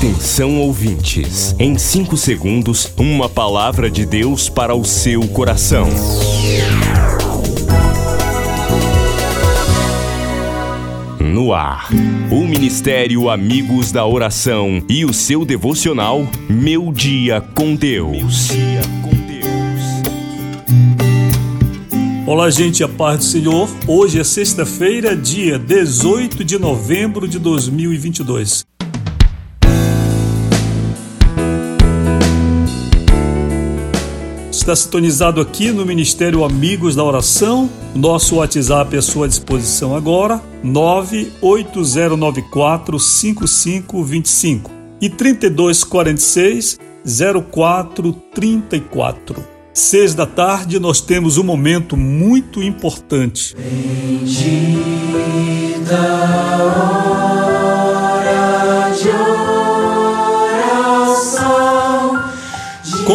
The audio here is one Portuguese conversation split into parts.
Atenção ouvintes, em 5 segundos, uma palavra de Deus para o seu coração. No ar, o Ministério Amigos da Oração e o seu devocional Meu Dia com Deus. Olá, gente, a paz do Senhor. Hoje é sexta-feira, dia 18 de novembro de 2022. Está sintonizado aqui no Ministério Amigos da Oração. Nosso WhatsApp é à sua disposição agora, 98094 5525 e 3246 0434. Seis da tarde nós temos um momento muito importante. Bendita hora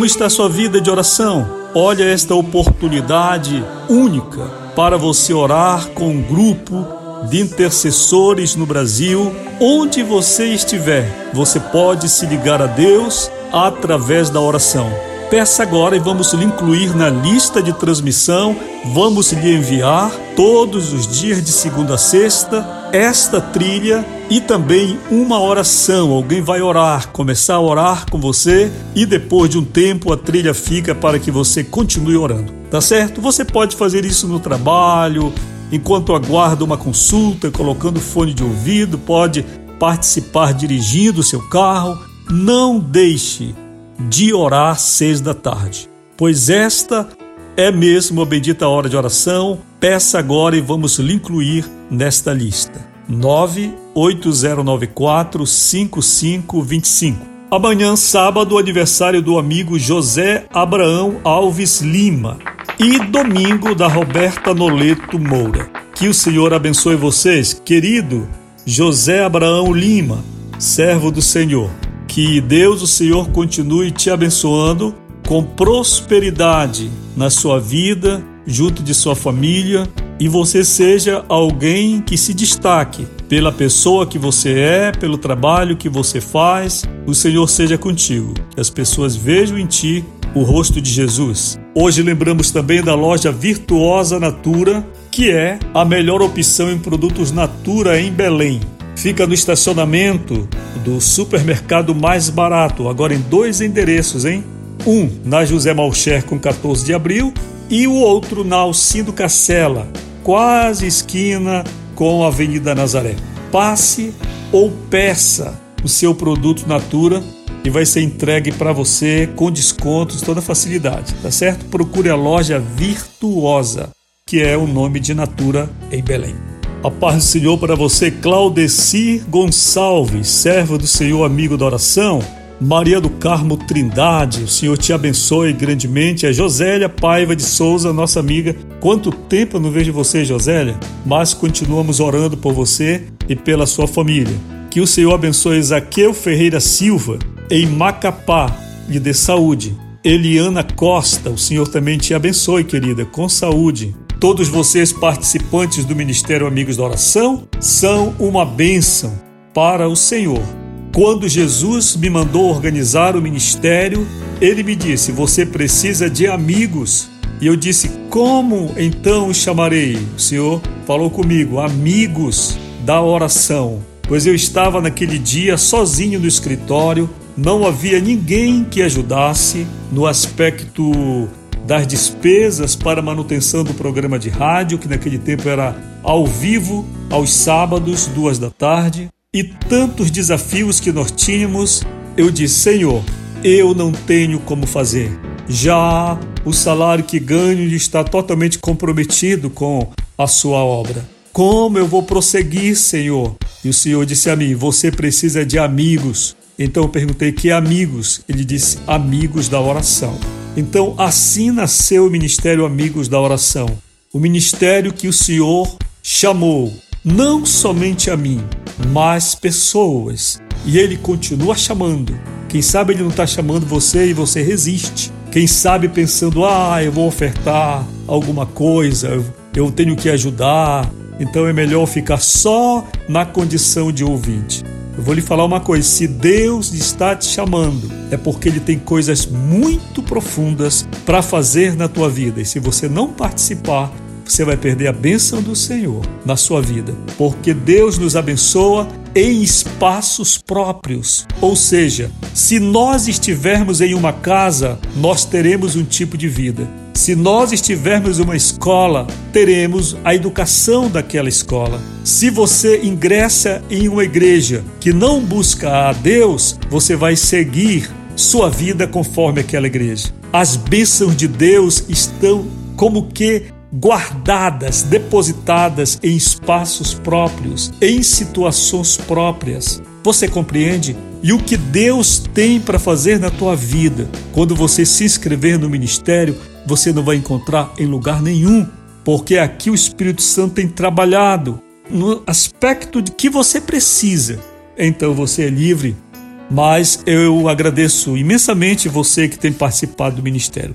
Como está a sua vida de oração? Olha esta oportunidade única para você orar com um grupo de intercessores no Brasil. Onde você estiver, você pode se ligar a Deus através da oração. Peça agora e vamos lhe incluir na lista de transmissão. Vamos lhe enviar todos os dias de segunda a sexta esta trilha e também uma oração. Alguém vai orar, começar a orar com você e depois de um tempo a trilha fica para que você continue orando. Tá certo? Você pode fazer isso no trabalho, enquanto aguarda uma consulta, colocando fone de ouvido, pode participar dirigindo o seu carro. Não deixe de orar seis da tarde, pois esta é mesmo a bendita hora de oração. Peça agora e vamos lhe incluir nesta lista. 98094 5525. Amanhã, sábado, aniversário do amigo José Abraão Alves Lima. E domingo, da Roberta Noleto Moura. Que o Senhor abençoe vocês, querido José Abraão Lima, servo do Senhor. Que Deus, o Senhor, continue te abençoando com prosperidade na sua vida, junto de sua família e você seja alguém que se destaque pela pessoa que você é, pelo trabalho que você faz. O Senhor seja contigo, que as pessoas vejam em ti o rosto de Jesus. Hoje lembramos também da loja Virtuosa Natura, que é a melhor opção em produtos Natura em Belém. Fica no estacionamento do supermercado mais barato, agora em dois endereços, hein? Um na José Malcher com 14 de abril e o outro na Alcindo Cacela, quase esquina com a Avenida Nazaré. Passe ou peça o seu produto Natura e vai ser entregue para você com descontos, toda facilidade, tá certo? Procure a loja Virtuosa, que é o nome de Natura em Belém. A paz do Senhor para você, Claudeci Gonçalves, servo do Senhor, amigo da oração. Maria do Carmo Trindade, o Senhor te abençoe grandemente. A Josélia Paiva de Souza, nossa amiga. Quanto tempo eu não vejo você, Josélia? Mas continuamos orando por você e pela sua família. Que o Senhor abençoe Zaqueu Ferreira Silva, em Macapá, lhe dê saúde. Eliana Costa, o Senhor também te abençoe, querida, com saúde. Todos vocês, participantes do Ministério Amigos da Oração, são uma bênção para o Senhor. Quando Jesus me mandou organizar o ministério, ele me disse: Você precisa de amigos. E eu disse: Como então os chamarei? O Senhor falou comigo: Amigos da oração. Pois eu estava naquele dia sozinho no escritório, não havia ninguém que ajudasse no aspecto das despesas para manutenção do programa de rádio, que naquele tempo era ao vivo, aos sábados, duas da tarde e tantos desafios que nós tínhamos, eu disse: Senhor, eu não tenho como fazer. Já o salário que ganho está totalmente comprometido com a sua obra. Como eu vou prosseguir, Senhor? E o Senhor disse a mim: Você precisa de amigos. Então eu perguntei: Que amigos? Ele disse: Amigos da oração. Então assim nasceu o Ministério Amigos da Oração. O ministério que o Senhor chamou não somente a mim, mas pessoas. E ele continua chamando. Quem sabe ele não está chamando você e você resiste. Quem sabe pensando, ah, eu vou ofertar alguma coisa, eu tenho que ajudar. Então é melhor ficar só na condição de ouvinte. Eu vou lhe falar uma coisa: se Deus está te chamando, é porque Ele tem coisas muito profundas para fazer na tua vida. E se você não participar, você vai perder a bênção do Senhor na sua vida, porque Deus nos abençoa em espaços próprios. Ou seja, se nós estivermos em uma casa, nós teremos um tipo de vida. Se nós estivermos em uma escola, teremos a educação daquela escola. Se você ingressa em uma igreja que não busca a Deus, você vai seguir sua vida conforme aquela igreja. As bênçãos de Deus estão como que guardadas, depositadas em espaços próprios, em situações próprias. Você compreende? E o que Deus tem para fazer na tua vida, quando você se inscrever no ministério, você não vai encontrar em lugar nenhum, porque aqui o Espírito Santo tem trabalhado no aspecto de que você precisa. Então você é livre. Mas eu agradeço imensamente você que tem participado do ministério.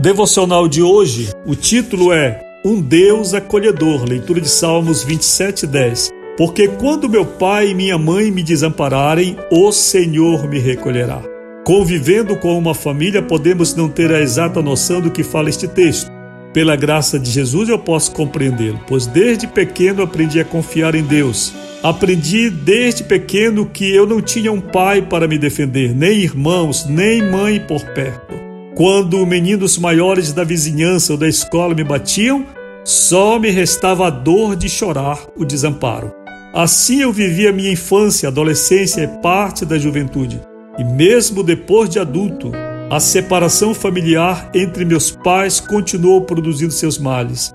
Devocional de hoje, o título é Um Deus Acolhedor, leitura de Salmos 27, 10. Porque quando meu pai e minha mãe me desampararem, o Senhor me recolherá. Convivendo com uma família, podemos não ter a exata noção do que fala este texto. Pela graça de Jesus eu posso compreendê-lo, pois desde pequeno aprendi a confiar em Deus. Aprendi desde pequeno que eu não tinha um pai para me defender, nem irmãos, nem mãe por perto. Quando meninos maiores da vizinhança ou da escola me batiam, só me restava a dor de chorar, o desamparo. Assim eu vivi a minha infância, adolescência e parte da juventude. E mesmo depois de adulto, a separação familiar entre meus pais continuou produzindo seus males,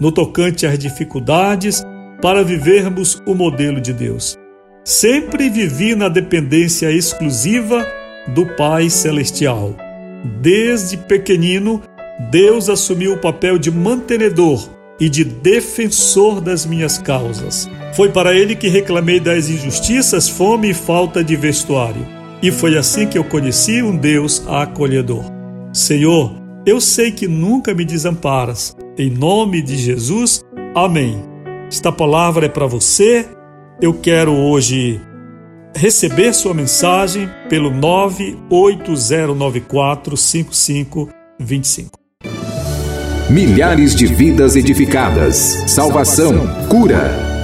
no tocante às dificuldades para vivermos o modelo de Deus. Sempre vivi na dependência exclusiva do Pai Celestial. Desde pequenino, Deus assumiu o papel de mantenedor e de defensor das minhas causas. Foi para ele que reclamei das injustiças, fome e falta de vestuário. E foi assim que eu conheci um Deus acolhedor. Senhor, eu sei que nunca me desamparas. Em nome de Jesus, amém. Esta palavra é para você. Eu quero hoje receber sua mensagem pelo 980945525. Milhares de vidas edificadas, salvação, cura.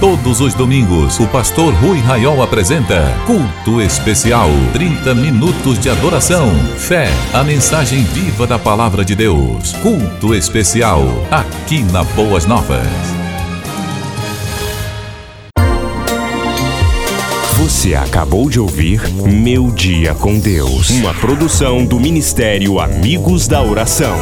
Todos os domingos, o pastor Rui Raiol apresenta Culto Especial. 30 minutos de adoração, fé, a mensagem viva da palavra de Deus. Culto Especial, aqui na Boas Novas. Você acabou de ouvir Meu Dia com Deus, uma produção do Ministério Amigos da Oração.